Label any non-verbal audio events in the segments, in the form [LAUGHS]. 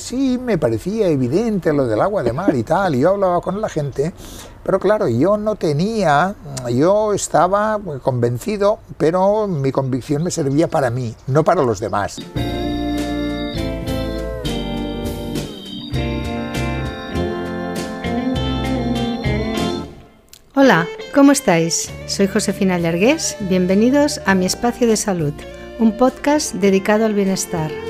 sí me parecía evidente lo del agua de mar y tal, y yo hablaba con la gente, pero claro, yo no tenía, yo estaba convencido, pero mi convicción me servía para mí, no para los demás. Hola, ¿cómo estáis? Soy Josefina Llargués, bienvenidos a mi espacio de salud, un podcast dedicado al bienestar.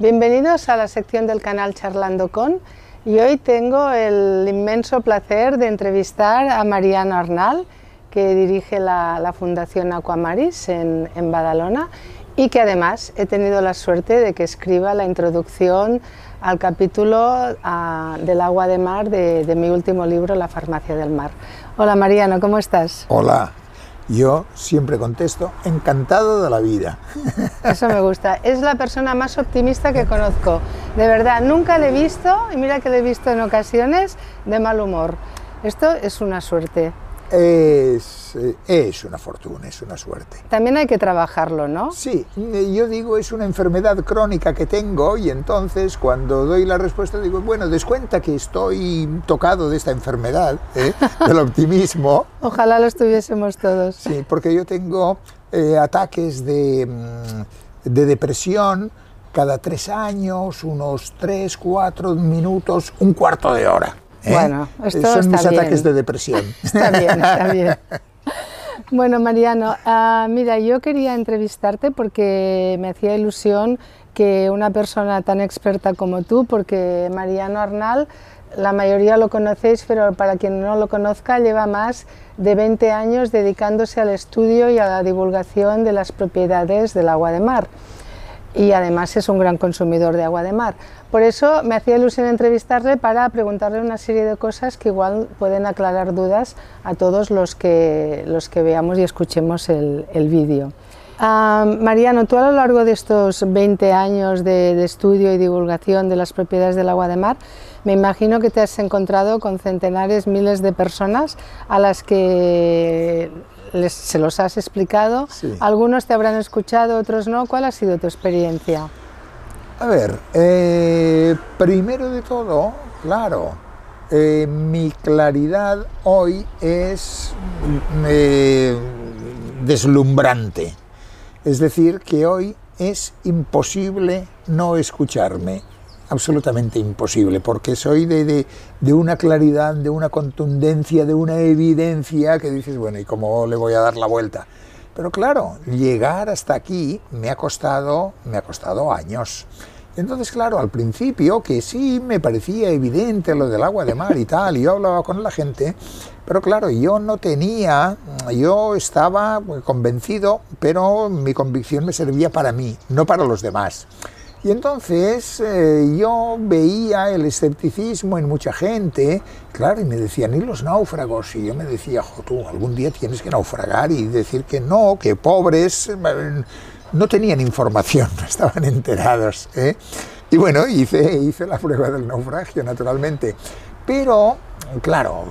Bienvenidos a la sección del canal Charlando con y hoy tengo el inmenso placer de entrevistar a Mariano Arnal, que dirige la, Fundación Aquamaris en, en Badalona y que además he tenido la suerte de que escriba la introducción al capítulo del agua de mar de, de mi último libro, La farmacia del mar. Hola Mariano, ¿cómo estás? Hola, yo siempre contesto, encantado de la vida. [LAUGHS] Eso me gusta. Es la persona más optimista que conozco. De verdad, nunca le he visto, y mira que le he visto en ocasiones, de mal humor. Esto es una suerte es, eh, es, una fortuna, es una suerte. También hay que trabajarlo, ¿no? Sí, eh, yo digo es una enfermedad crónica que tengo y entonces cuando doy la respuesta digo, bueno, descuenta que estoy tocado de esta enfermedad, ¿eh? [LAUGHS] del optimismo. Ojalá lo estuviésemos todos. Sí, porque yo tengo ataques de, mm, de depresión cada tres años, unos tres, cuatro minutos, un cuarto de hora. ¿Eh? Bueno, esto Son mis ataques de depresión. Está bien, está [LAUGHS] bien. Bueno, Mariano, ah, mira, yo quería entrevistarte porque me hacía ilusión que una persona tan experta como tú, porque Mariano Arnal, la mayoría lo conocéis, pero para quien no lo conozca, lleva más de 20 años dedicándose al estudio y a la divulgación de las propiedades del agua de mar y además es un gran consumidor de agua de mar. Por eso me hacía ilusión entrevistarle para preguntarle una serie de cosas que igual pueden aclarar dudas a todos los que, los que veamos y escuchemos el, el vídeo. Mariano, tú a lo largo de estos 20 años de, de, estudio y divulgación de las propiedades del agua de mar, me imagino que te has encontrado con centenares, miles de personas a las que se los has explicado. Algunos te habrán escuchado, otros no. ¿Cuál ha sido tu experiencia? A ver, eh, primero de todo, claro, eh, mi claridad hoy es eh, deslumbrante. Es decir, que hoy es imposible no escucharme absolutamente imposible, porque soy de, de, una claridad, de una contundencia, de una evidencia que dices, bueno, ¿y cómo le voy a dar la vuelta? Pero claro, llegar hasta aquí me ha costado, me ha costado años. Entonces, claro, al principio, que sí me parecía evidente lo del agua de mar y tal, y yo hablaba con la gente, pero claro, yo no tenía, yo estaba convencido, pero mi convicción me servía para mí, no para los demás. Y entonces eh, yo veía el escepticismo en mucha gente, claro, y me decían, ¿y los náufragos? Y yo me decía, jo, tú, algún día tienes que naufragar y decir que no, que pobres, eh, no tenían información, [LAUGHS] no estaban enterados. ¿eh? Y bueno, hice, hice la prueba del naufragio, naturalmente. Pero, claro,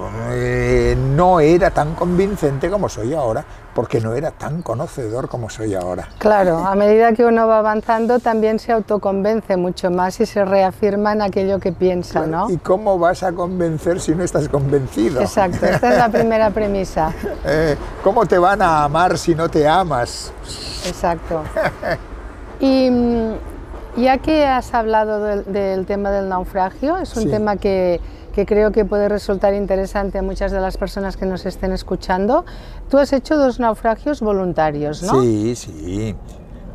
no era tan convincente como soy ahora, porque no era tan conocedor como soy ahora. Claro, [LAUGHS] a medida que uno va avanzando también se autoconvence mucho más y se reafirma en aquello que piensa, ¿no? ¿Y cómo vas a convencer si no estás convencido? Exacto, esta es la primera premisa. [LAUGHS] Eh, ¿Cómo te van a amar si no te amas? Exacto. [LAUGHS] Y mm, ya que has hablado del, tema del naufragio, es un tema que que creo que puede resultar interesante a muchas de las personas que nos estén escuchando. Tú has hecho dos naufragios voluntarios, ¿no? Sí, sí.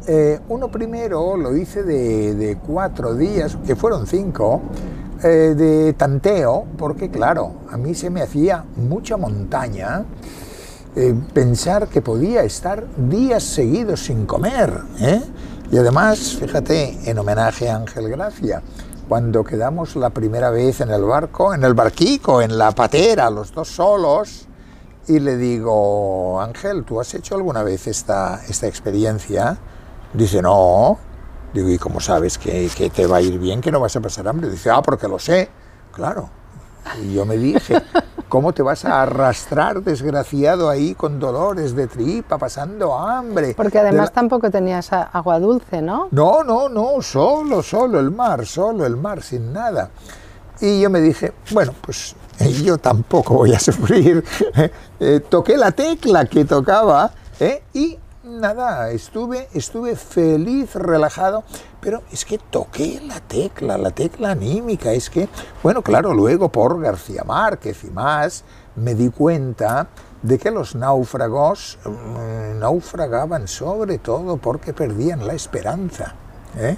Eh, uno primero lo hice de, cuatro días, que fueron cinco, eh, de tanteo, porque claro, a mí se me hacía mucha montaña eh, pensar que podía estar días seguidos sin comer. Y además, fíjate, en homenaje a Ángel Gracia, cuando quedamos la primera vez en el barco, en el barquico, en la patera, los dos solos, y le digo, Ángel, ¿tú has hecho alguna vez esta, esta experiencia? Dice, no. Digo, ¿y cómo sabes que, que te va a ir bien, que no vas a pasar hambre? Dice, ah, porque lo sé. Claro. Y yo me dije, ¿cómo te vas a arrastrar desgraciado ahí con dolores de tripa, pasando hambre? Porque además tampoco tenías agua dulce, ¿no? No, no, no, solo, solo el mar, solo el mar, sin nada. Y yo me dije, bueno, pues yo tampoco voy a [LAUGHS] sufrir. Eh, toqué la tecla que tocaba ¿eh? y nada, estuve, estuve feliz, relajado, pero es que toqué la tecla, la tecla anímica, es que, bueno, claro, luego por García Márquez y más, me di cuenta de que los náufragos mm, naufragaban sobre todo porque perdían la esperanza. ¿eh?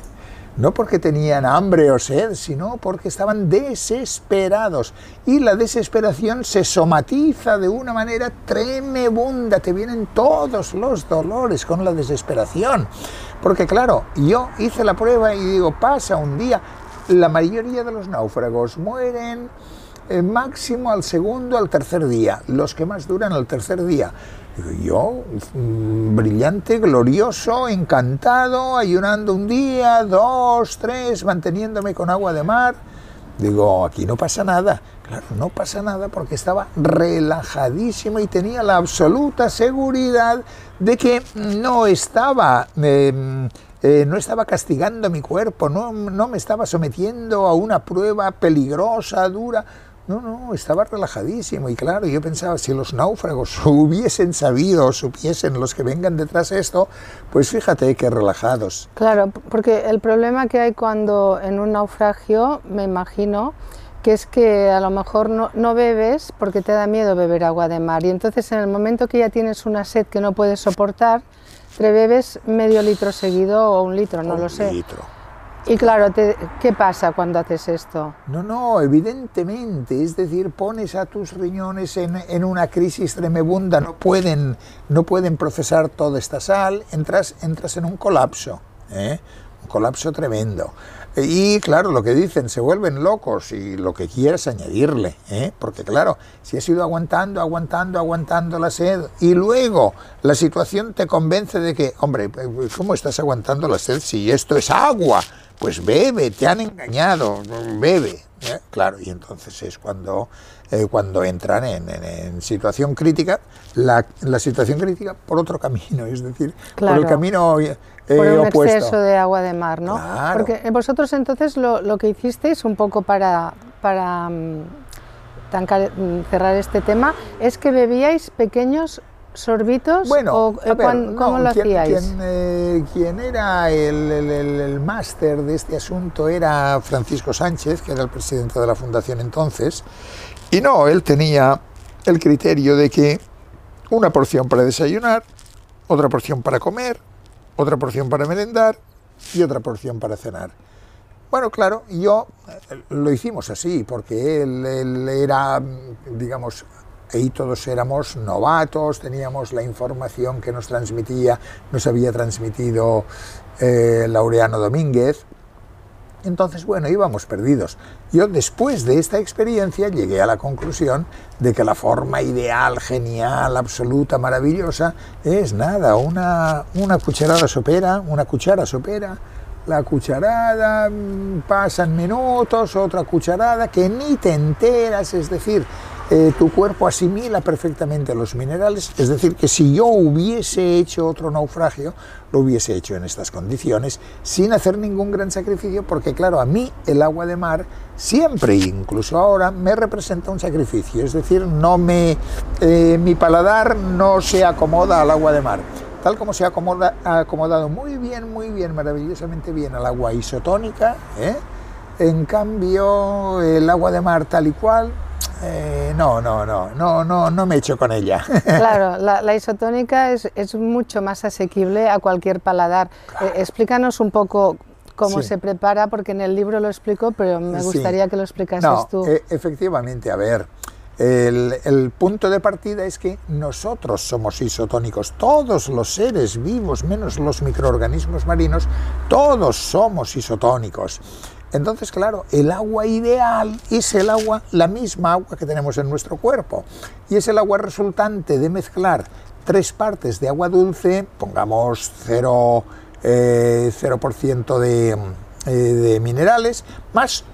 No porque tenían hambre o sed, sino porque estaban desesperados. Y la desesperación se somatiza de una manera tremenda, te vienen todos los dolores con la desesperación. Porque claro, yo hice la prueba y digo, pasa un día, la mayoría de los náufragos mueren eh, máximo al segundo, al tercer día, los que más duran al tercer día. Yo, mm, brillante, glorioso, encantado, ayunando un día, dos, tres, manteniéndome con agua de mar. Digo, aquí no pasa nada. Claro, no pasa nada porque estaba relajadísimo y tenía la absoluta seguridad de que no estaba, em, eh, no estaba castigando mi cuerpo, no, no me estaba sometiendo a una prueba peligrosa, dura. No, no, estaba relajadísimo y claro, yo pensaba, si los náufragos [LAUGHS] hubiesen sabido, supiesen los que vengan detrás de esto, pues fíjate que relajados. Claro, porque el problema que hay cuando en un naufragio, me imagino, que es que a lo mejor no, no, bebes porque te da miedo beber agua de mar y entonces en el momento que ya tienes una sed que no puedes soportar, te bebes medio litro seguido o un litro, no lo sé. Litro y claro, ¿qué pasa cuando haces esto? No, no, evidentemente, es decir, pones a tus riñones en, una crisis tremebunda, no pueden, no pueden procesar toda esta sal, entras, entras en un colapso, ¿eh? un colapso tremendo. Y claro, lo que dicen, se vuelven locos y lo que quieras añadirle, ¿eh? porque claro, si has ido aguantando, aguantando, aguantando la sed y luego la situación te convence de que, hombre, ¿cómo estás aguantando la sed si esto es agua? Pues bebe, te han engañado, bebe. ¿eh? Claro, y entonces es cuando, eh, cuando entran en, situación crítica, la, situación crítica por otro camino, es decir, por el camino eh, por un exceso de agua de mar, ¿no? Porque vosotros entonces lo, lo, que hicisteis un poco para, para mm, cerrar este tema es que bebíais pequeños sorbitos bueno, o eh, cómo lo hacíais? Eh, quien, era el, máster de este asunto era Francisco Sánchez, que era el presidente de la fundación entonces, y no, él tenía el criterio de que una porción para desayunar, otra porción para comer, otra porción para merendar y otra porción para cenar. Bueno, claro, yo eh, lo hicimos así, porque él, él era, digamos, ahí todos éramos novatos, teníamos la información que nos transmitía, nos había transmitido eh, Laureano Domínguez. Entonces, bueno, íbamos perdidos. Yo después de esta experiencia llegué a la conclusión de que la forma ideal, genial, absoluta, maravillosa, es nada, una, una cucharada sopera, una cuchara sopera, la cucharada, mm, pasan minutos, otra cucharada, que ni te enteras, es decir, eh, tu cuerpo asimila perfectamente los minerales, es decir, que si yo hubiese hecho otro naufragio, lo hubiese hecho en estas condiciones, sin hacer ningún gran sacrificio, porque claro, a mí el agua de mar siempre, incluso ahora, me representa un sacrificio, es decir, no me, eh, mi paladar no se acomoda al agua de mar tal como se ha acomodado muy bien, muy bien, maravillosamente bien al agua isotónica, ¿eh? en cambio el agua de mar tal y cual eh, no, no, no, no, no, no me echo con ella. [LAUGHS] Claro, la, isotónica es, es, mucho más asequible a cualquier paladar. Eh, explícanos un poco cómo se prepara, porque en el libro lo explico, pero me gustaría que lo explicases tú. E, efectivamente, a ver, El, punto de partida es que nosotros somos isotónicos, todos los seres vivos, menos los microorganismos marinos, todos somos isotónicos. Entonces, claro, el agua ideal es el agua, la misma agua que tenemos en nuestro cuerpo, y es el agua resultante de mezclar tres partes de agua dulce, pongamos 0%, eh, eh, de minerales, más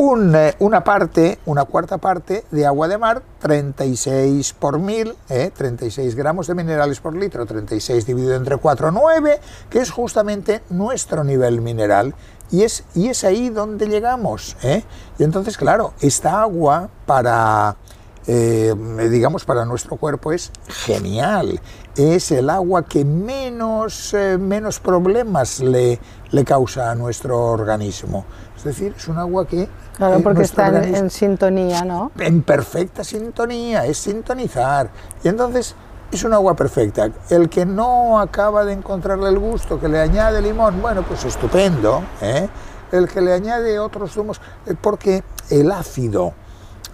eh, una parte, una cuarta parte de agua de mar, 36 por mil, 36 eh, gramos de minerales por litro, 36 dividido entre 4, 9, que es justamente nuestro nivel mineral. Y es, y es ahí donde llegamos. ¿eh? Y entonces, claro, esta agua para, digamos, para nuestro cuerpo es genial. Es el agua que menos, menos problemas le, le causa a nuestro organismo. Es decir, es un agua que Claro, porque está en, sintonía, ¿no? En perfecta sintonía, es sintonizar. Y entonces es un agua perfecta. El que no acaba de encontrarle el gusto, que le añade limón, bueno, pues estupendo. ¿eh? El que le añade otros zumos, eh, porque el ácido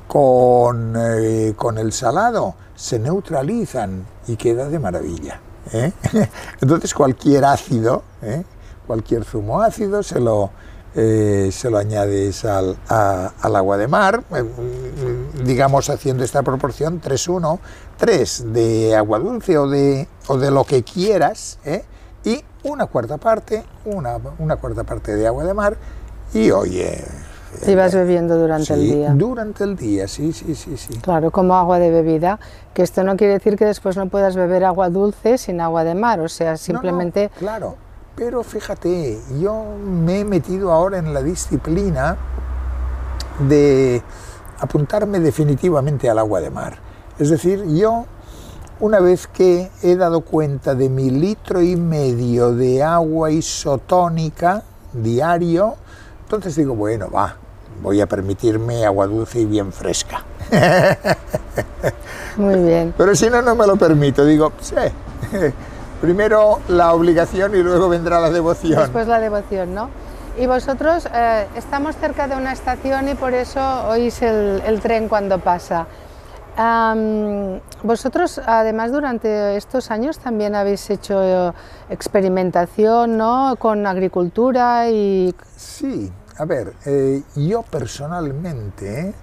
con, eh, con el salado se neutralizan y queda de maravilla. [LAUGHS] Entonces cualquier ácido, cualquier zumo ácido se lo eh, se lo añades al, agua de mar, eh, digamos haciendo esta proporción 3-1, 3 de agua dulce o de, o de lo que quieras, ¿eh? y una cuarta parte, una, una, cuarta parte de agua de mar, y oye... Y vas bebiendo durante el día. Durante el día, sí, sí, sí, sí. Claro, como agua de bebida, que esto no quiere decir que después no puedas beber agua dulce sin agua de mar, o sea, simplemente... claro, pero fíjate, yo me he metido ahora en la disciplina de apuntarme definitivamente al agua de mar. Es decir, yo una vez que he dado cuenta de mi litro y medio de agua isotónica diario, entonces digo, bueno, va, voy a permitirme agua dulce y bien fresca. Muy bien. [LAUGHS] Pero si no, no me lo permito. Digo, sí, Primero la obligación y luego vendrá la devoción. Después la devoción, ¿no? Y vosotros, eh, estamos cerca de una estación y por eso oís el, tren cuando pasa. vosotros, además, durante estos años también habéis hecho experimentación ¿no? con agricultura y... Sí, a ver, eh, yo personalmente,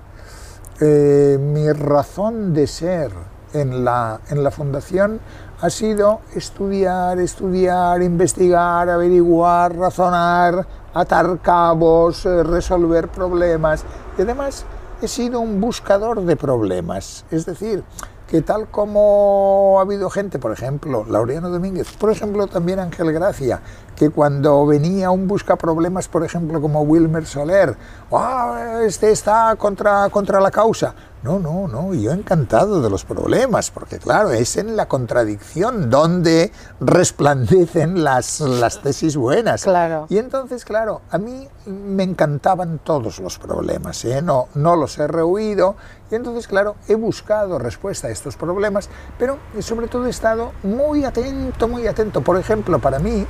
eh, mi razón de ser en la, en la fundación ha sido estudiar, estudiar, investigar, averiguar, razonar, atar cabos, eh, resolver problemas. Y además he sido un buscador de problemas. Es decir, que tal como ha habido gente, por ejemplo, Laureano Domínguez, por ejemplo, también Ángel Gracia, que cuando venía un busca problemas, por ejemplo, como Wilmer Soler, ah, este está contra, contra la causa, no, no, no, yo encantado de los problemas, porque claro, es en la contradicción donde resplandecen las, las tesis buenas. Claro. Y entonces, claro, a mí me encantaban todos los problemas, ¿eh? no, no los he rehuido, y entonces, claro, he buscado respuesta a estos problemas, pero sobre todo he estado muy atento, muy atento. Por ejemplo, para mí,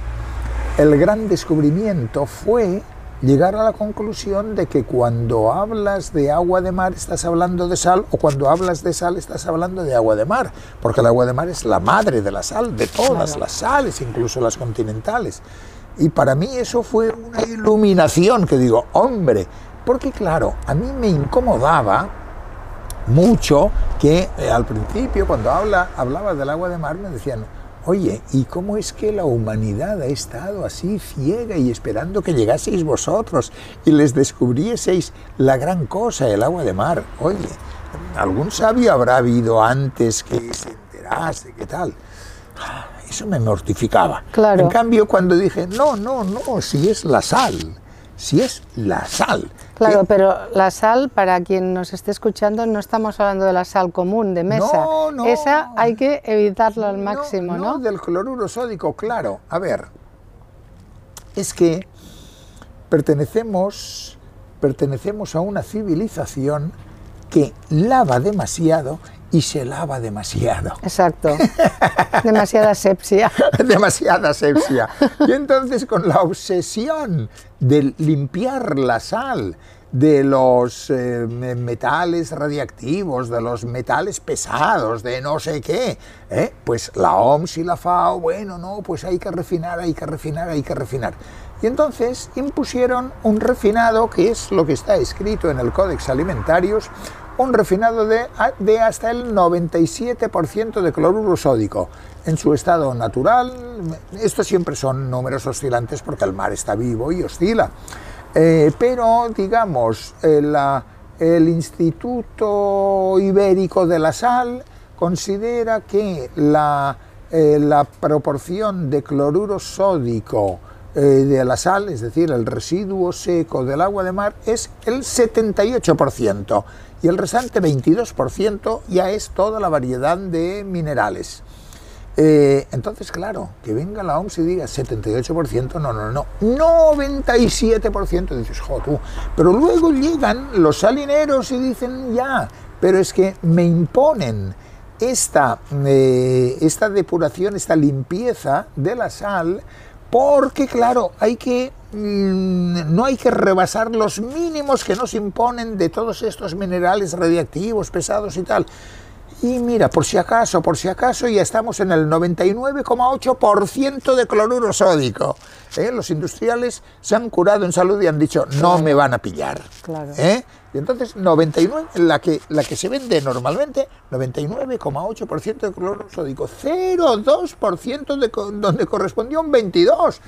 el gran descubrimiento fue llegar a la conclusión de que cuando hablas de agua de mar estás hablando de sal o cuando hablas de sal estás hablando de agua de mar, porque el agua de mar es la madre de la sal, de todas las sales, incluso las continentales. Y para mí eso fue una iluminación que digo, hombre, porque claro, a mí me incomodaba mucho que eh, al principio cuando habla, hablaba del agua de mar me decían, Oye, ¿y cómo es que la humanidad ha estado así ciega y esperando que llegaseis vosotros y les descubrieseis la gran cosa, el agua de mar? Oye, algún sabio habrá habido antes que se enterase, ¿qué tal? Eso me mortificaba. Claro. En cambio, cuando dije, no, no, no, si es la sal, si es la sal, Claro, pero la sal, para quien nos esté escuchando, no estamos hablando de la sal común de mesa. No, no. Esa hay que evitarla al máximo, ¿no? No, del cloruro sódico, claro. A ver, es que pertenecemos, pertenecemos a una civilización que lava demasiado y se lava demasiado. Exacto. [LAUGHS] Demasiada sepsia. [LAUGHS] demasiada sepsia. Y entonces con la obsesión de limpiar la sal, de los eh, metales radiactivos, de los metales pesados, de no sé qué, ¿eh? pues la OMS y la FAO, bueno, no, pues hay que refinar, hay que refinar, hay que refinar. Y entonces impusieron un refinado, que es lo que está escrito en el Códex Alimentarios, un refinado de, de hasta el 97% de cloruro sódico. En su estado natural, estos siempre son números oscilantes porque el mar está vivo y oscila. Eh, pero, digamos, el, Instituto Ibérico de la Sal considera que la, eh, la proporción de cloruro sódico eh, de la sal, es decir, el residuo seco del agua de mar, es el 78% y el restante 22% ya es toda la variedad de minerales. Eh, entonces, claro, que venga la OMS y diga 78%, no, no, no, 97%, dices, jo, tú. Pero luego llegan los salineros y dicen, ya, pero es que me imponen esta, eh, esta depuración, esta limpieza de la sal, porque claro, hay que no hay que rebasar los mínimos que nos imponen de todos estos minerales radiactivos, pesados y tal. Y mira, por si acaso, por si acaso, ya estamos en el 99,8% de cloruro sódico. ¿eh? Los industriales se han curado en salud y han dicho, no me van a pillar. Claro. ¿eh? Y entonces, 99, la que, la que se vende normalmente, 99,8% de cloruro sódico, 0,2% de, donde correspondió un 22%.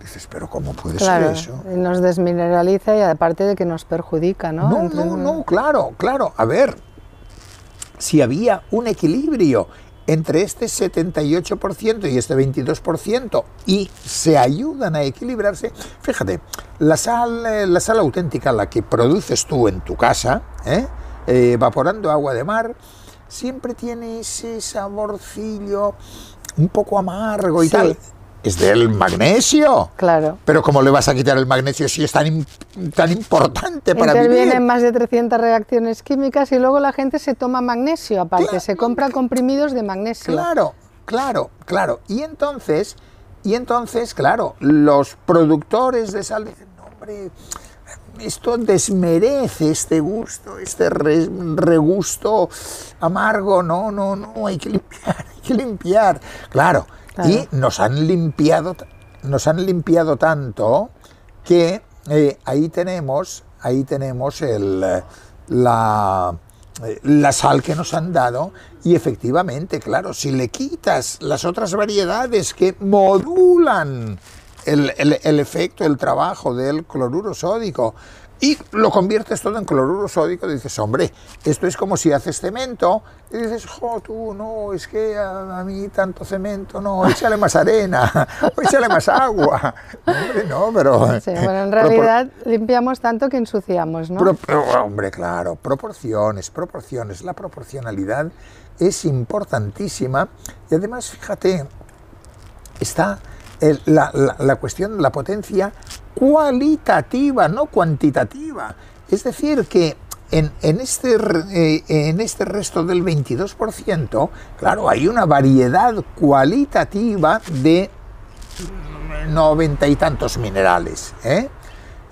Dices, pero ¿cómo puede ser eso? Nos desmineraliza y aparte de que nos perjudica, ¿no? No, no, no, claro, claro. A ver, si había un equilibrio entre este 78% y este 22% y se ayudan a equilibrarse, fíjate, la sal, eh, la sal auténtica, la que produces tú en tu casa, ¿eh? Eh, evaporando agua de mar, siempre tiene ese saborcillo un poco amargo y tal es del magnesio. Claro. Pero ¿cómo le vas a quitar el magnesio si es tan, tan importante para Intervienen más de 300 reacciones químicas y luego la gente se toma magnesio aparte, se compra comprimidos de magnesio. Claro, claro, claro. Y entonces, y entonces, claro, los productores de sal dicen, no, hombre, esto desmerece este gusto, este regusto amargo, no, no, no, hay que limpiar, [LAUGHS] hay que limpiar. Claro, y nos han limpiado, nos han limpiado tanto que eh, ahí tenemos, ahí tenemos el, la, eh, la sal que nos han dado y efectivamente, claro, si le quitas las otras variedades que modulan el, el, efecto, el trabajo del cloruro sódico, y lo conviertes todo en cloruro sódico, dices, hombre, esto es como si haces cemento, y dices, jo, tú, no, es que a, mí tanto cemento, no, [LAUGHS] échale más arena, o échale más agua. Hombre, no, pero... Sí, bueno, en realidad limpiamos tanto que ensuciamos, ¿no? hombre, claro, proporciones, proporciones, la proporcionalidad es importantísima, y además, fíjate, está la, cuestión, la potencia cualitativa, no cuantitativa. Es decir, que en, en, este, eh, en este resto del 22%, claro, hay una variedad cualitativa de noventa y tantos minerales. ¿eh?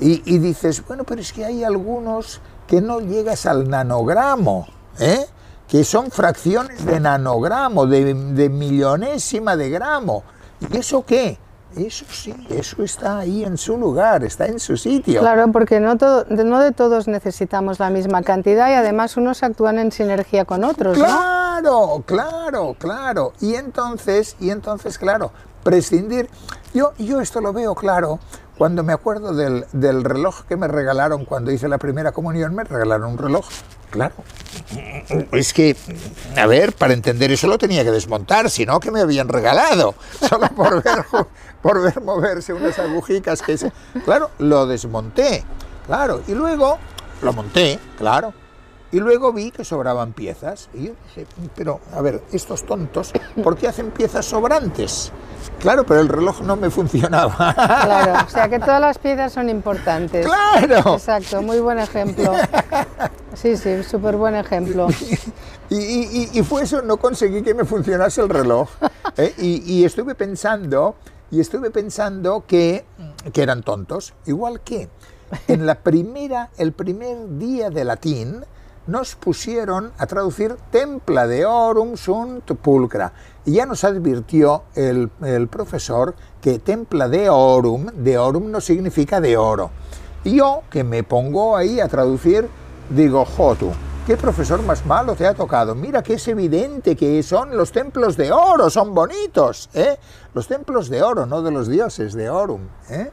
Y, y, dices, bueno, pero es que hay algunos que no llegas al nanogramo, ¿eh? que son fracciones de nanogramo, de, de millonésima de gramo. ¿Y eso qué? Eso sí, eso está ahí en su lugar, está en su sitio. Claro, porque no, todo, no de todos necesitamos la misma cantidad y además unos actúan en sinergia con otros. Claro, claro, claro. Y entonces, y entonces, claro, prescindir. Yo, yo esto lo veo claro cuando me acuerdo del, del reloj que me regalaron cuando hice la primera comunión, me regalaron un reloj Claro. Es que, a ver, para entender eso lo tenía que desmontar, si no, que me habían regalado. [LAUGHS] Solo por ver, por ver moverse unas agujicas que... Se... Claro, lo desmonté, claro. Y luego lo monté, claro. Y luego vi que sobraban piezas. Y yo dije, pero, a ver, estos tontos, ¿por qué hacen piezas sobrantes? Claro, pero el reloj no me funcionaba. Claro, o sea que todas las piezas son importantes. Claro. Exacto, muy buen ejemplo. Sí, sí, súper buen ejemplo. [LAUGHS] Y, fue eso, no conseguí que me funcionase el reloj. ¿eh? Y, estuve pensando, y estuve pensando que, que eran tontos, igual que en la primera, el primer día de latín, nos pusieron a traducir templa de orum sunt pulcra. Y ya nos advirtió el, profesor que templa de orum, de orum no significa de oro. Y yo, que me pongo ahí a traducir, digo, Jotu, ¿qué profesor más malo te ha tocado? Mira que es evidente que son los templos de oro, son bonitos, ¿eh? Los templos de oro, no de los dioses, de orum, ¿eh?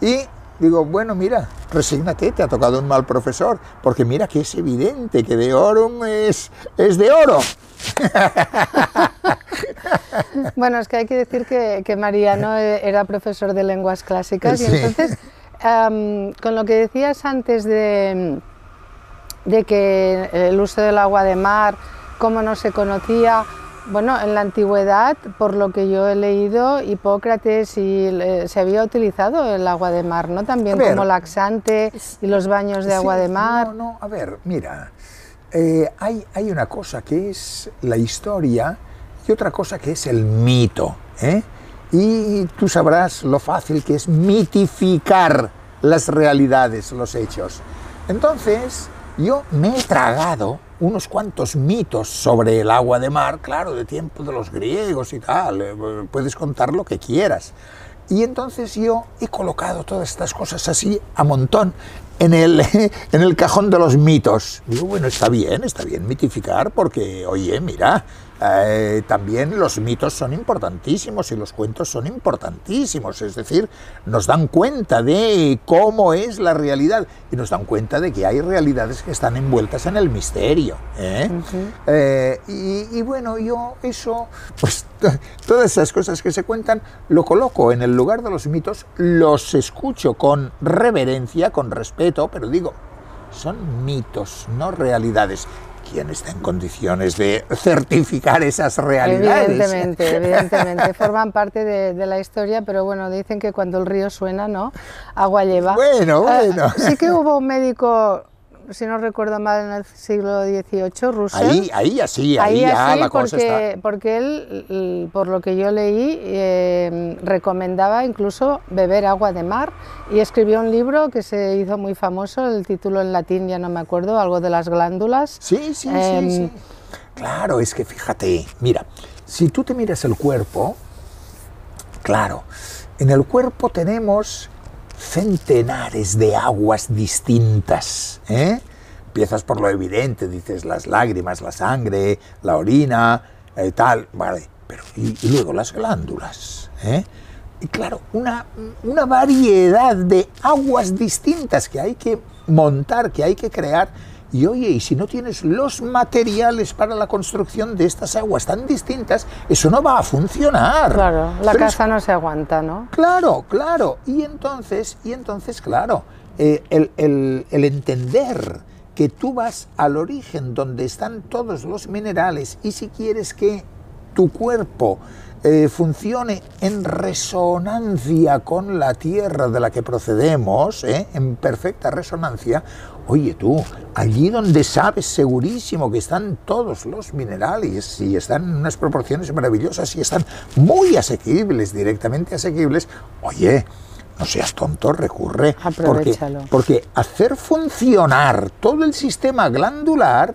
Y digo, bueno, mira, resígnate, te ha tocado un mal profesor, porque mira que es evidente que de oro es, es de oro. [LAUGHS] Bueno, es que hay que decir que, que Mariano era profesor de lenguas clásicas y entonces, con lo que decías antes de, de que el uso del agua de mar, cómo no se conocía, bueno, en la antigüedad, por lo que yo he leído, Hipócrates y, eh, se había utilizado el agua de mar, ¿no? También como laxante y los baños de agua de mar. No, no, a ver, mira, eh, hay, hay, una cosa que es la historia y otra cosa que es el mito, ¿eh? Y tú sabrás lo fácil que es mitificar las realidades, los hechos. Entonces, yo me he tragado unos cuantos mitos sobre el agua de mar, claro, de tiempo de los griegos y tal, eh, puedes contar lo que quieras. Y entonces yo he colocado todas estas cosas así a montón en el, [LAUGHS] en el cajón de los mitos. Digo, bueno, está bien, está bien mitificar porque, oye, mira, eh, también los mitos son importantísimos y los cuentos son importantísimos, es decir, nos dan cuenta de cómo es la realidad y nos dan cuenta de que hay realidades que están envueltas en el misterio. ¿eh? Eh, y, y, bueno, yo eso, pues todas esas cosas que se cuentan, lo coloco en el lugar de los mitos, los escucho con reverencia, con respeto, pero digo, son mitos, no realidades. ¿Quién está en condiciones de certificar esas realidades? Evidentemente, [LAUGHS] evidentemente, forman parte de, la historia, pero bueno, dicen que cuando el río suena, ¿no? Agua lleva. Bueno, ah, bueno. sí que hubo un médico si no recuerdo mal, en el siglo XVIII, Russell. Ahí, ahí así, ahí, ya la porque, cosa está. Porque él, por lo que yo leí, eh, recomendaba incluso beber agua de mar y escribió un libro que se hizo muy famoso, el título en latín ya no me acuerdo, algo de las glándulas. Sí, sí, sí, em, sí. Claro, es que fíjate, mira, si tú te miras el cuerpo, claro, en el cuerpo tenemos centenares de aguas distintas. ¿eh? Empiezas por lo evidente, dices las lágrimas, la sangre, la orina, eh, tal, vale, pero y, luego las glándulas. ¿eh? Y claro, una, una variedad de aguas distintas que hay que montar, que hay que crear y oye, y si no tienes los materiales para la construcción de estas aguas tan distintas, eso no va a funcionar. Claro, la casa no se aguanta, ¿no? Claro, claro. Y entonces, y entonces, claro, eh, el, el entender que tú vas al origen donde están todos los minerales y si quieres que tu cuerpo eh, funcione en resonancia con la tierra de la que procedemos, ¿eh? en perfecta resonancia, oye tú, allí donde sabes segurísimo que están todos los minerales y están en unas proporciones maravillosas y están muy asequibles, directamente asequibles, oye, no seas tonto, recurre. Porque, porque hacer funcionar todo el sistema glandular,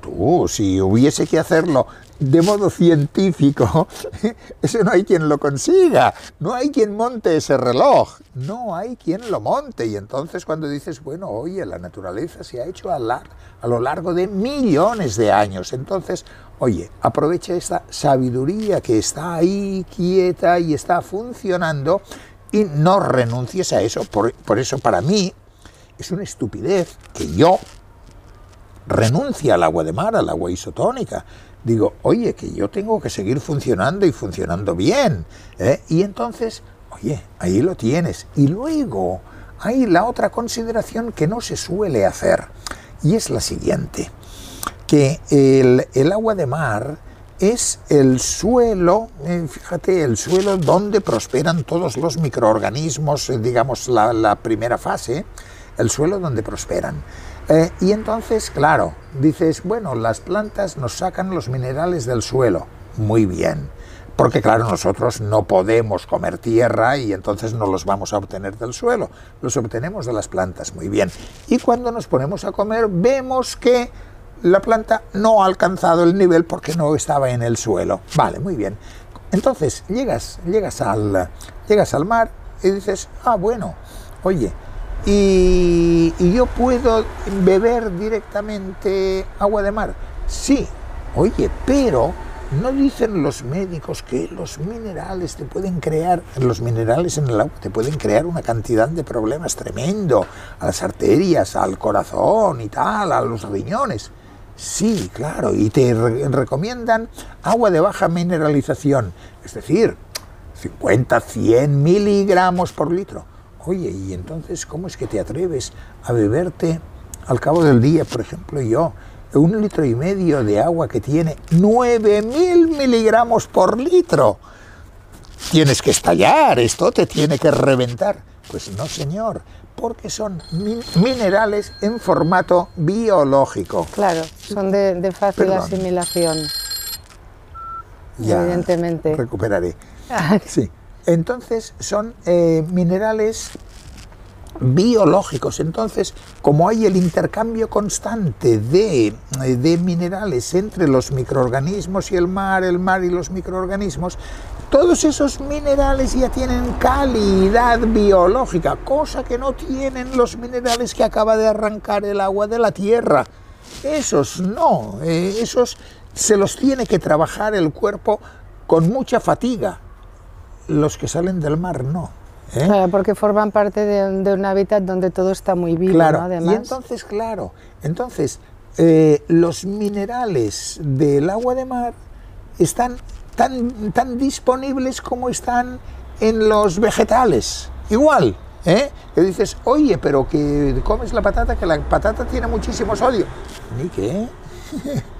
tú, si hubiese que hacerlo de modo científico, [LAUGHS] eso no hay quien lo consiga, no hay quien monte ese reloj, no hay quien lo monte. Y entonces cuando dices, bueno, oye, la naturaleza se ha hecho a, lo largo de millones de años, entonces, oye, aprovecha esta sabiduría que está ahí quieta y está funcionando y no renuncies a eso. Por eso para mí es una estupidez que yo renuncie al agua de mar, al agua isotónica, digo, oye, que yo tengo que seguir funcionando y funcionando bien. ¿eh? Y entonces, oye, ahí lo tienes. Y luego hay la otra consideración que no se suele hacer, y es la siguiente, que el, agua de mar es el suelo, eh, fíjate, el suelo donde prosperan todos los microorganismos, eh, digamos, la primera fase, el suelo donde prosperan. Eh, y entonces, claro, dices, bueno, las plantas nos sacan los minerales del suelo. Muy bien. Porque claro, nosotros no podemos comer tierra y entonces no los vamos a obtener del suelo, los obtenemos de las plantas, muy bien. Y cuando nos ponemos a comer vemos que la planta no ha alcanzado el nivel porque no estaba en el suelo. Vale, muy bien. Entonces llegas, llegas, al, llegas al mar y dices, ah, bueno, oye, y, yo puedo beber directamente agua de mar. Sí, oye, pero no dicen los médicos que los minerales te pueden crear, los minerales en el agua te pueden crear una cantidad de problemas tremendo a las arterias, al corazón y tal, a los riñones. Sí, claro, y te recomiendan agua de baja mineralización, es decir, 50, 100 miligramos por litro. Oye, y entonces, ¿cómo es que te atreves a beberte al cabo del día, por ejemplo, yo, un litro y medio de agua que tiene 9.000 miligramos por litro? Tienes que estallar, esto te tiene que reventar. Pues no, señor, porque son minerales en formato biológico. Claro, son de, fácil asimilación. evidentemente. Recuperaré. [LAUGHS] sí. Entonces son eh, minerales biológicos. Entonces, como hay el intercambio constante de, eh, de, minerales entre los microorganismos y el mar, el mar y los microorganismos, todos esos minerales ya tienen calidad biológica, cosa que no tienen los minerales que acaba de arrancar el agua de la tierra. Esos no, eh, esos se los tiene que trabajar el cuerpo con mucha fatiga. Los que salen del mar no. ¿eh? Claro, porque forman parte de, un hábitat donde todo está muy vivo, claro. Además. Y entonces, claro, entonces eh, los minerales del agua de mar están tan, tan disponibles como están en los vegetales. Igual, ¿eh? Que dices, oye, pero que comes la patata, que la patata tiene muchísimo sodio. ¿Ni qué? [LAUGHS]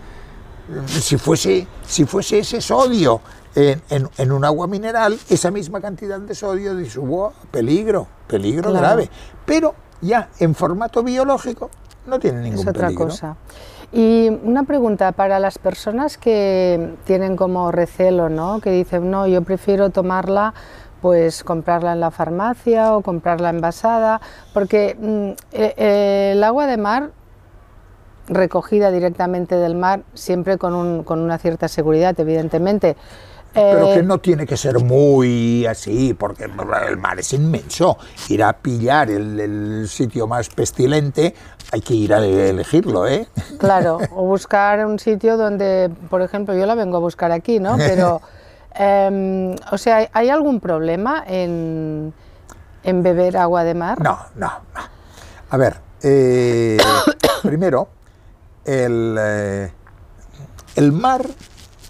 si, fuese, si fuese ese sodio en, en, un agua mineral, esa misma cantidad de sodio, dices, wow, peligro, peligro grave. Pero ya en formato biológico no tiene ningún es otra cosa. Y una pregunta para las personas que tienen como recelo, ¿no? Que dicen, no, yo prefiero tomarla pues comprarla en la farmacia o comprarla envasada, porque mm, e, e, el agua de mar recogida directamente del mar, siempre con, con una cierta seguridad, evidentemente, pero que eh, no tiene que ser muy así, porque el mar es inmenso. Ir a pillar el, sitio más pestilente, hay que ir a elegirlo, ¿eh? Claro, [LAUGHS] o buscar un sitio donde, por ejemplo, yo la vengo a buscar aquí, ¿no? [LAUGHS] Pero, em, o sea, ¿hay algún problema en, en, beber agua de mar? No, no. A ver, eh, [COUGHS] primero, el, eh, el mar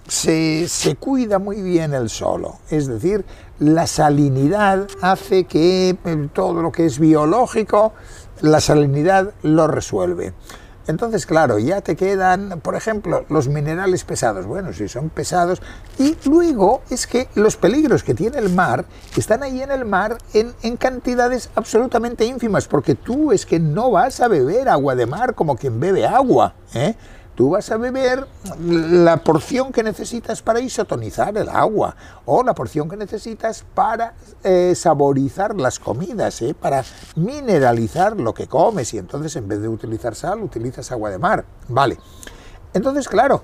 se, se, cuida muy bien el solo, es decir, la salinidad hace que eh, todo lo que es biológico, la salinidad lo resuelve. Entonces, claro, ya te quedan, por ejemplo, los minerales pesados. Bueno, si son pesados. Y luego es que los peligros que tiene el mar están ahí en el mar en, en, cantidades absolutamente ínfimas, porque tú es que no vas a beber agua de mar como quien bebe agua. ¿eh? Tú vas a beber la porción que necesitas para isotonizar el agua o la porción que necesitas para eh, saborizar las comidas, ¿eh? para mineralizar lo que comes y entonces en vez de utilizar sal utilizas agua de mar. Vale. Entonces, claro,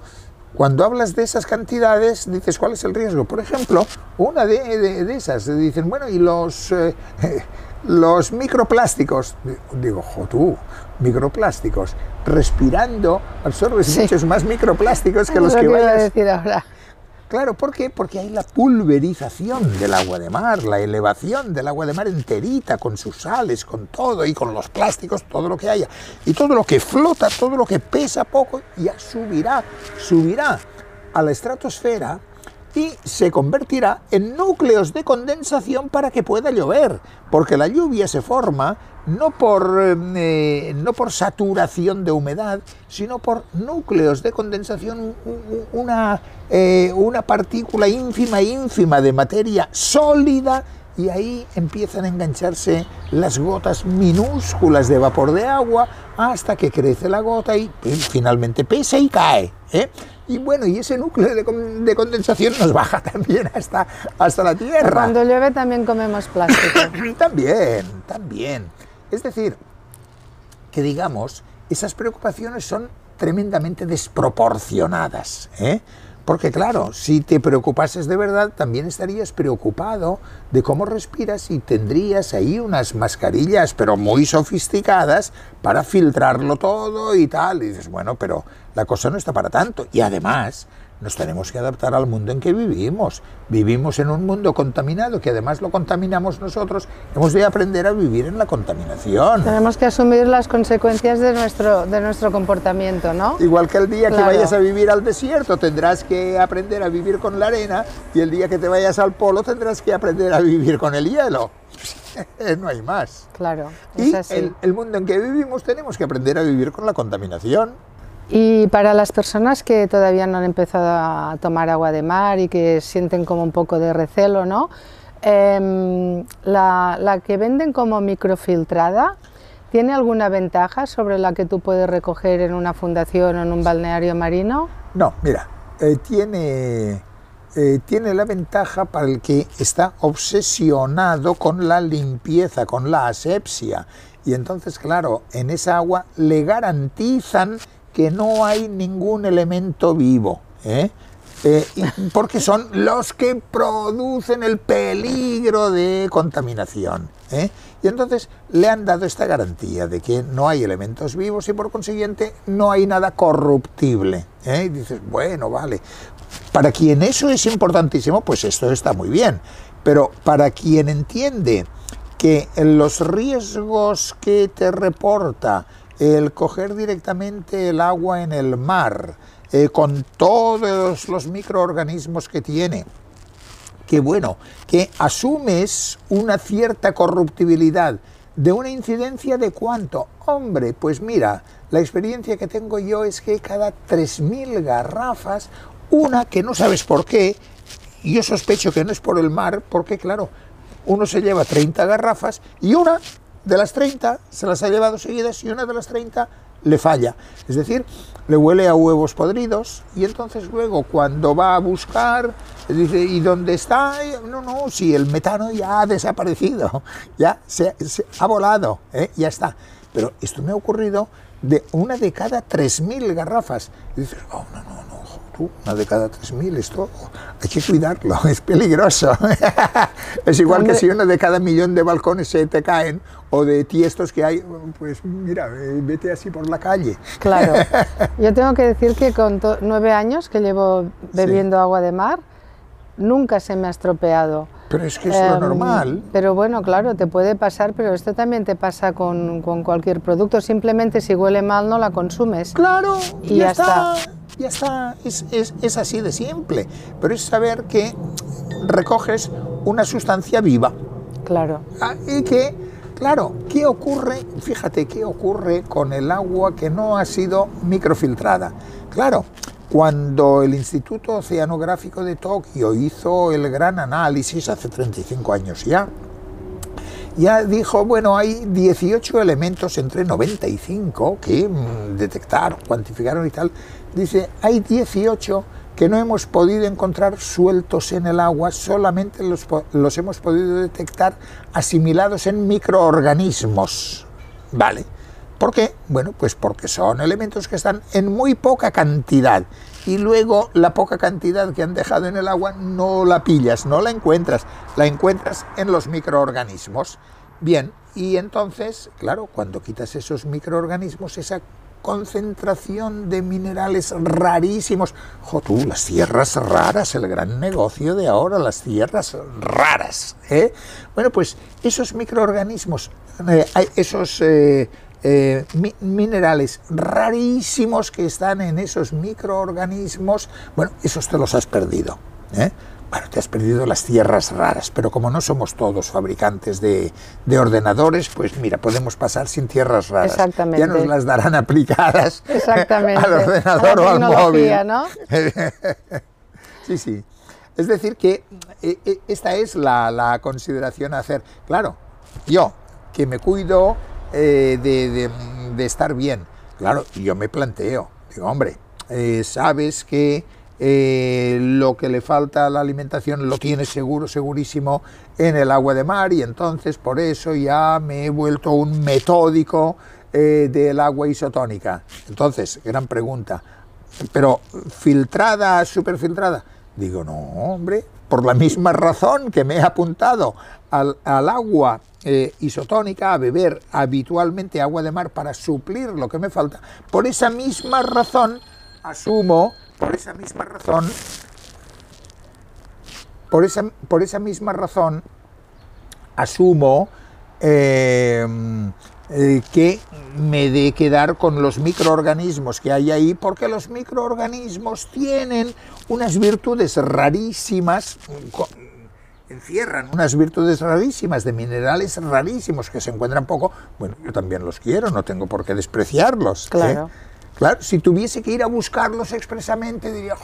cuando hablas de esas cantidades, dices, ¿cuál es el riesgo? Por ejemplo, una de, esas, dicen, bueno, y los, eh, [LAUGHS] los microplásticos, digo, jo, tú, microplásticos, respirando absorbes muchos más microplásticos que los que, vayas. A decir ahora. Claro, ¿por qué? Porque hay la pulverización del agua de mar, la elevación del agua de mar enterita, con sus sales, con todo, y con los plásticos, todo lo que haya. Y todo lo que flota, todo lo que pesa poco, ya subirá, subirá a la estratosfera y se convertirá en núcleos de condensación para que pueda llover, porque la lluvia se forma no por, eh, no por saturación de humedad, sino por núcleos de condensación, una, eh, una partícula ínfima, ínfima de materia sólida y ahí empiezan a engancharse las gotas minúsculas de vapor de agua hasta que crece la gota y finalmente pesa y cae. ¿eh? Y bueno, y ese núcleo de, condensación nos baja [LAUGHS] también hasta, hasta la Tierra. Cuando llueve también comemos plástico. [COUGHS] también, también. Es decir, que digamos, esas preocupaciones son tremendamente desproporcionadas. ¿eh? Porque claro, si te preocupases de verdad, también estarías preocupado de cómo respiras y tendrías ahí unas mascarillas, pero muy sofisticadas, para filtrarlo todo y tal. Y dices, bueno, pero la cosa no está para tanto. Y además, nos tenemos que adaptar al mundo en que vivimos. Vivimos en un mundo contaminado, que además lo contaminamos nosotros. Hemos de aprender a vivir en la contaminación. Tenemos que asumir las consecuencias de nuestro, de nuestro comportamiento, ¿no? Igual que el día que vayas a vivir al desierto tendrás que aprender a vivir con la arena y el día que te vayas al polo tendrás que aprender a vivir con el hielo. [LAUGHS] no hay más. Claro. y El, el mundo en que vivimos tenemos que aprender a vivir con la contaminación. Y para las personas que todavía no han empezado a tomar agua de mar y que sienten como un poco de recelo, ¿no? Em, la, que venden como microfiltrada, ¿tiene alguna ventaja sobre la que tú puedes recoger en una fundación o en un balneario marino? No, mira, eh, tiene, eh, tiene la ventaja para el que está obsesionado con la limpieza, con la asepsia. Y entonces, claro, en esa agua le garantizan que no hay ningún elemento vivo, ¿eh? Eh, [LAUGHS] porque son los que producen el peligro de contaminación. ¿eh? Y entonces le han dado esta garantía de que no hay elementos vivos y por consiguiente no hay nada corruptible. Y dices, bueno, vale. Para quien eso es importantísimo, pues esto está muy bien. Pero para quien entiende que los riesgos que te reporta el coger directamente el agua en el mar, eh, con todos los microorganismos que tiene, que bueno, que asumes una cierta corruptibilidad de una incidencia de cuánto. Hombre, pues mira, la experiencia que tengo yo es que cada 3.000 garrafas, una que no sabes por qué, yo sospecho que no es por el mar, porque claro, uno se lleva 30 garrafas y una de las 30 se las ha llevado seguidas y una de las 30 le falla. Es decir, le huele a huevos podridos y entonces luego cuando va a buscar, dice, ¿y dónde está? No, no, si el metano ya ha desaparecido, ya se, ha volado, ¿eh? ya está. Pero esto me ha ocurrido de una de cada 3.000 garrafas. Y oh, no, no, una de cada 3.000, esto hay que cuidarlo, [LAUGHS] es peligroso. es igual que si una de cada millón de balcones se te caen o de tiestos que hay, pues mira, eh, vete así por la calle. Claro. [LAUGHS] Yo tengo que decir que con nueve años que llevo bebiendo agua de mar, nunca se me ha estropeado. Pero es que es lo em, normal. Pero bueno, claro, te puede pasar, pero esto también te pasa con, con cualquier producto. Simplemente si huele mal no la consumes. Claro, y ya, está ya está, es, es, es así de simple, pero es saber que recoges una sustancia viva. Claro. Ah, y que, claro, ¿qué ocurre? Fíjate, ¿qué ocurre con el agua que no ha sido microfiltrada? Claro, cuando el Instituto Oceanográfico de Tokio hizo el gran análisis hace 35 años ya, ya dijo, bueno, hay 18 elementos entre 95 que mm, detectaron, cuantificaron y tal. Dice, hay 18 que no hemos podido encontrar sueltos en el agua, solamente los, hemos podido detectar asimilados en microorganismos. ¿Vale? ¿Por qué? Bueno, pues porque son elementos que están en muy poca cantidad y luego la poca cantidad que han dejado en el agua no la pillas, no la encuentras, la encuentras en los microorganismos. Bien, y entonces, claro, cuando quitas esos microorganismos, esa concentración de minerales rarísimos, jo, las tierras raras, el gran negocio de ahora, las tierras raras. ¿eh? Bueno, pues esos microorganismos, eh, esos... Eh, eh, minerales rarísimos que están en esos microorganismos, bueno, esos te los has perdido. Bueno, te has perdido las tierras raras, pero como no somos todos fabricantes de, ordenadores, pues mira, podemos pasar sin tierras raras. Exactamente. Ya nos las darán aplicadas [LAUGHS] Exactamente. al ordenador o al móvil. ¿no? [LAUGHS] sí, sí. Es decir, que eh, eh, esta es la, consideración a hacer. Claro, yo, que me cuido eh, de, estar bien, claro, yo me planteo, digo, hombre, sabes que lo que le falta a la alimentación lo tiene seguro, segurísimo en el agua de mar y entonces por eso ya me he vuelto un metódico del agua isotónica. Entonces, gran pregunta, pero filtrada, superfiltrada. Digo, no, hombre, por la misma razón que me he apuntado al, agua eh, isotónica, a beber habitualmente agua de mar para suplir lo que me falta, por esa misma razón asumo, por esa misma razón, por esa, por esa misma razón asumo eh, eh, que me de quedar con los microorganismos que hay ahí, porque los microorganismos tienen unas virtudes rarísimas, encierran unas virtudes rarísimas de minerales rarísimos que se encuentran poco. Bueno, yo también los quiero, no tengo por qué despreciarlos. ¿eh? Claro. Si tuviese que ir a buscarlos expresamente, diría,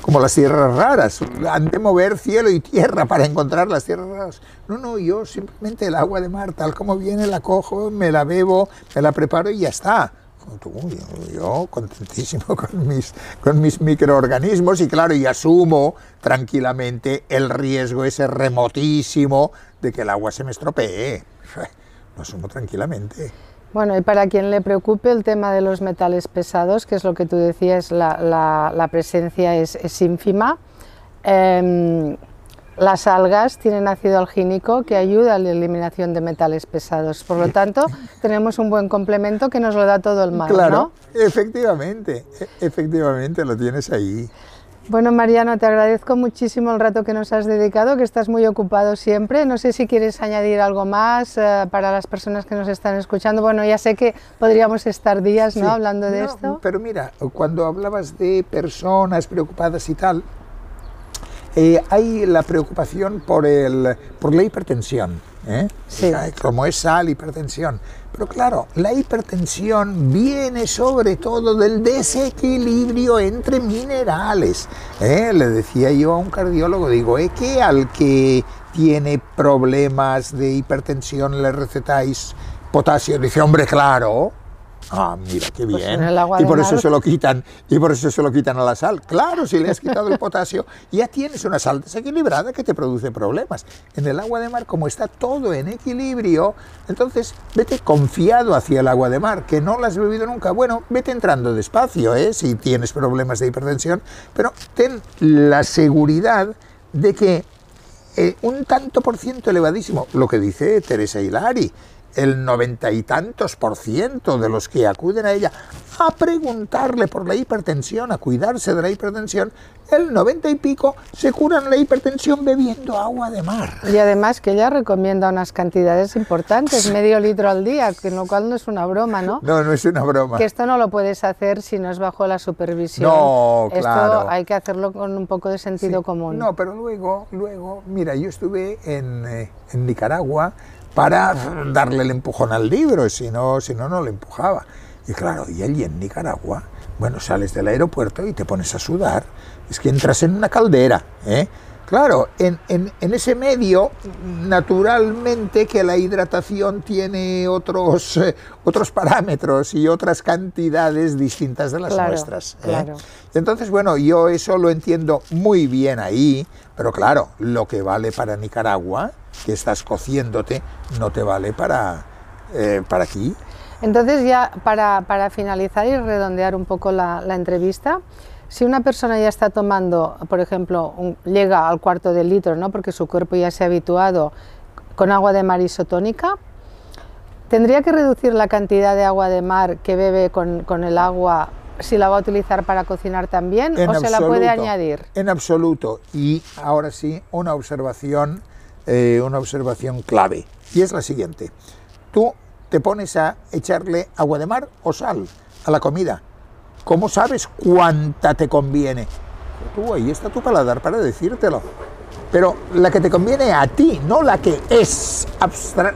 como las tierras raras, han de mover cielo y tierra para encontrar las tierras raras. No, no, yo simplemente el agua de mar, tal como viene, la cojo, me la bebo, me la preparo y ya está. yo, contentísimo [LAUGHS] con mis, con mis microorganismos y claro, y asumo tranquilamente el riesgo ese remotísimo de que el agua se me estropee. [LAUGHS] Lo asumo tranquilamente. Bueno, y para quien le preocupe el tema de los metales pesados, que es lo que tú decías, la, presencia es, ínfima. Em, las algas tienen ácido algínico que ayuda a la eliminación de metales pesados. Por lo tanto, [LAUGHS] tenemos un buen complemento que nos lo da todo el mar. Claro, efectivamente, e, efectivamente lo tienes ahí. Bueno, Mariano, te agradezco muchísimo el rato que nos has dedicado, que estás muy ocupado siempre. No sé si quieres añadir algo más eh, para las personas que nos están escuchando. Bueno, ya sé que podríamos estar días ¿no? hablando de esto. Pero mira, cuando hablabas de personas preocupadas y tal, eh, hay la preocupación por, el, por la hipertensión. ¿eh? Sí. Como es sal, hipertensión. Pero claro, la hipertensión viene sobre todo del desequilibrio entre minerales. ¿eh? Le decía yo a un cardiólogo, digo, ¿es que al que tiene problemas de hipertensión le recetáis potasio? Dice, hombre, claro, Ah, mira, qué pues bien. y por eso se lo quitan, y por eso se lo quitan a la sal. Claro, si le has quitado el potasio, [LAUGHS] ya tienes una sal desequilibrada que te produce problemas. En el agua de mar, como está todo en equilibrio, entonces vete confiado hacia el agua de mar, que no la has bebido nunca. Bueno, vete entrando despacio, ¿eh? si tienes problemas de hipertensión, pero ten la seguridad de que eh, un tanto por ciento elevadísimo, lo que dice Teresa Hilari, el noventa y tantos por ciento de los que acuden a ella a preguntarle por la hipertensión, a cuidarse de la hipertensión, el noventa y pico se curan la hipertensión bebiendo agua de mar. Y además que ella recomienda unas cantidades importantes, medio litro al día, que lo cual no es una broma, ¿no? No, no es una broma. Que esto no lo puedes hacer si no es bajo la supervisión. No, claro. Esto hay que hacerlo con un poco de sentido común. No, pero luego, luego, mira, yo estuve en, eh, en Nicaragua para darle el empujón al libro, si no, si no, no le empujaba. Y claro, y allí en Nicaragua, bueno, sales del aeropuerto y te pones a sudar, es que entras en una caldera, ¿eh? Claro, en, en, ese medio, naturalmente que la hidratación tiene otros, eh, otros parámetros y otras cantidades distintas de las nuestras. ¿eh? Entonces, bueno, yo eso lo entiendo muy bien ahí, pero claro, lo que vale para Nicaragua, que estás cociéndote, no te vale para, eh, para aquí. Entonces, ya para, para, finalizar y redondear un poco la, la entrevista, si una persona ya está tomando, por ejemplo, llega al cuarto de litro, ¿no? porque su cuerpo ya se ha habituado con agua de mar isotónica, ¿tendría que reducir la cantidad de agua de mar que bebe con, el agua si la va a utilizar para cocinar también o se la puede añadir? En absoluto. Y ahora sí, una observación, eh, una observación clave. Y es la siguiente. Tú te pones a echarle agua de mar o sal a la comida ¿Cómo sabes cuánta te conviene? Tú, ahí está tu paladar para decírtelo. pero la que te conviene a ti, no la que es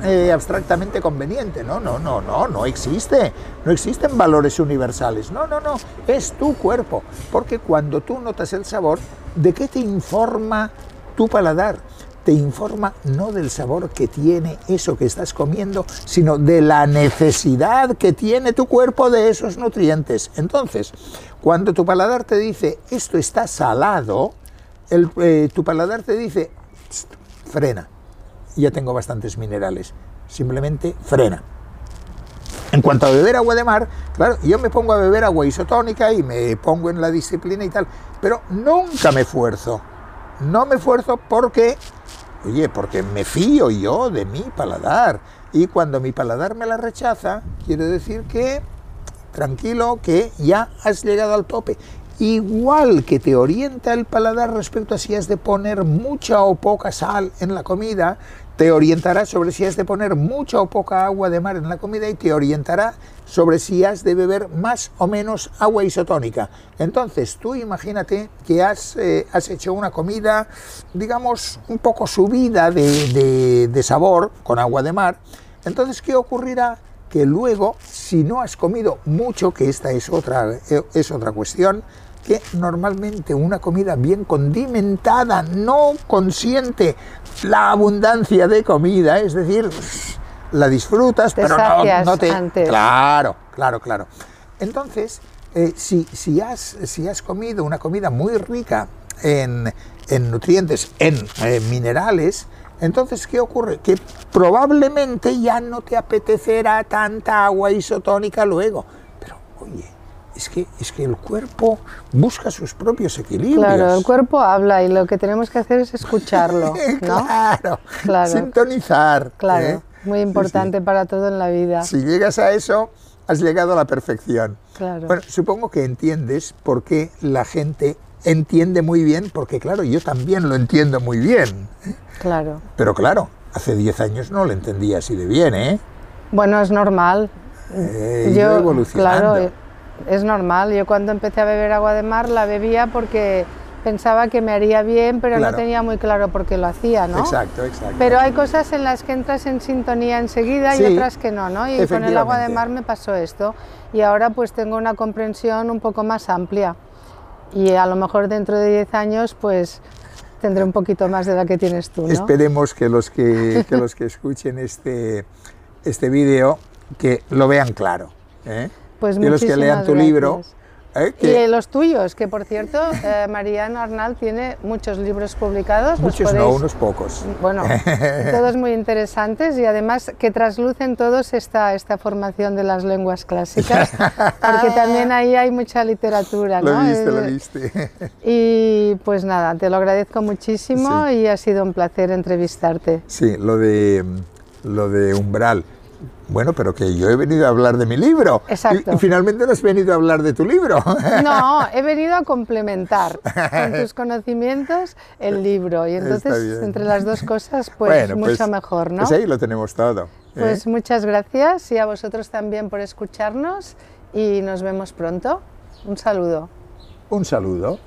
eh, abstractamente conveniente. No, no, no, no, no existe. No existen valores universales. No, no, no. Es tu cuerpo. Porque cuando tú notas el sabor, ¿de qué te informa tu paladar? Te informa no del sabor que tiene eso que estás comiendo, sino de la necesidad que tiene tu cuerpo de esos nutrientes. Entonces, cuando tu paladar te dice esto está salado, eh, tu paladar te dice frena, ya tengo bastantes minerales, simplemente frena. En cuanto a beber agua de mar, claro, yo me pongo a beber agua isotónica y me pongo en la disciplina y tal, pero nunca me esfuerzo. No me esfuerzo porque Oye, porque me fío yo de mi paladar. Y cuando mi paladar me la rechaza, quiere decir que, tranquilo, que ya has llegado al tope. Igual que te orienta el paladar respecto a si has de poner mucha o poca sal en la comida, te orientará sobre si has de poner mucha o poca agua de mar en la comida y te orientará sobre si has de beber más o menos agua isotónica. Entonces, tú imagínate que has, eh, hecho una comida, digamos, un poco subida de, de sabor con agua de mar. Entonces, ¿qué ocurrirá? Que luego, si no has comido mucho, que esta es otra, eh, es otra cuestión, que normalmente una comida bien condimentada no consiente la abundancia de comida, es decir, la disfrutas, pero no, te... Claro, claro, claro. Entonces, eh, si, si, has, si has comido una comida muy rica en, nutrientes, en eh, minerales, entonces, ¿qué ocurre? Que probablemente ya no te apetecerá tanta agua isotónica luego. Pero, oye, es que, es que el cuerpo busca sus propios equilibrios. Claro, el cuerpo habla y lo que tenemos que hacer es escucharlo. [LAUGHS] ¿no? claro, sintonizar. Claro, ¿eh? muy importante para todo en la vida. Si llegas a eso, has llegado a la perfección. Claro. Bueno, supongo que entiendes por qué la gente entiende muy bien, porque claro, yo también lo entiendo muy bien. ¿eh? Claro. Pero claro, hace 10 años no lo entendía así de bien, ¿eh? Bueno, es normal. Eh, yo, evolucionando. Claro, es normal. Yo cuando empecé a beber agua de mar la bebía porque pensaba que me haría bien, pero no tenía muy claro por qué lo hacía, ¿no? Exacto, exacto. Pero hay cosas en las que entras en sintonía enseguida y otras que no, ¿no? Y con el agua de mar me pasó esto. Y ahora pues tengo una comprensión un poco más amplia. Y a lo mejor dentro de 10 años pues tendré un poquito más de la que tienes tú, ¿no? Esperemos que los que, que los que [LAUGHS] escuchen este, este vídeo que lo vean claro. ¿eh? Pues y los que lean tu libro. ¿eh? Y los tuyos, que por cierto, eh, Mariano Arnal tiene muchos libros publicados. Muchos no, unos pocos. Bueno, [LAUGHS] todos muy interesantes y además que traslucen todos esta, esta formación de las lenguas clásicas, [LAUGHS] porque también ahí hay mucha literatura. ¿no? Lo viste, lo viste. Y pues nada, te lo agradezco muchísimo y ha sido un placer entrevistarte. Sí, lo de, lo de Umbral bueno, pero que yo he venido a hablar de mi libro. Exacto. Y, finalmente no has venido a hablar de tu libro. [LAUGHS] No, he venido a complementar con [LAUGHS] tus conocimientos el libro. Y entonces, entre las dos cosas, pues mucho pues, mejor, ¿no? Pues ahí lo tenemos todo. ¿eh? Pues muchas gracias y a vosotros también por escucharnos y nos vemos pronto. Un saludo. Un saludo.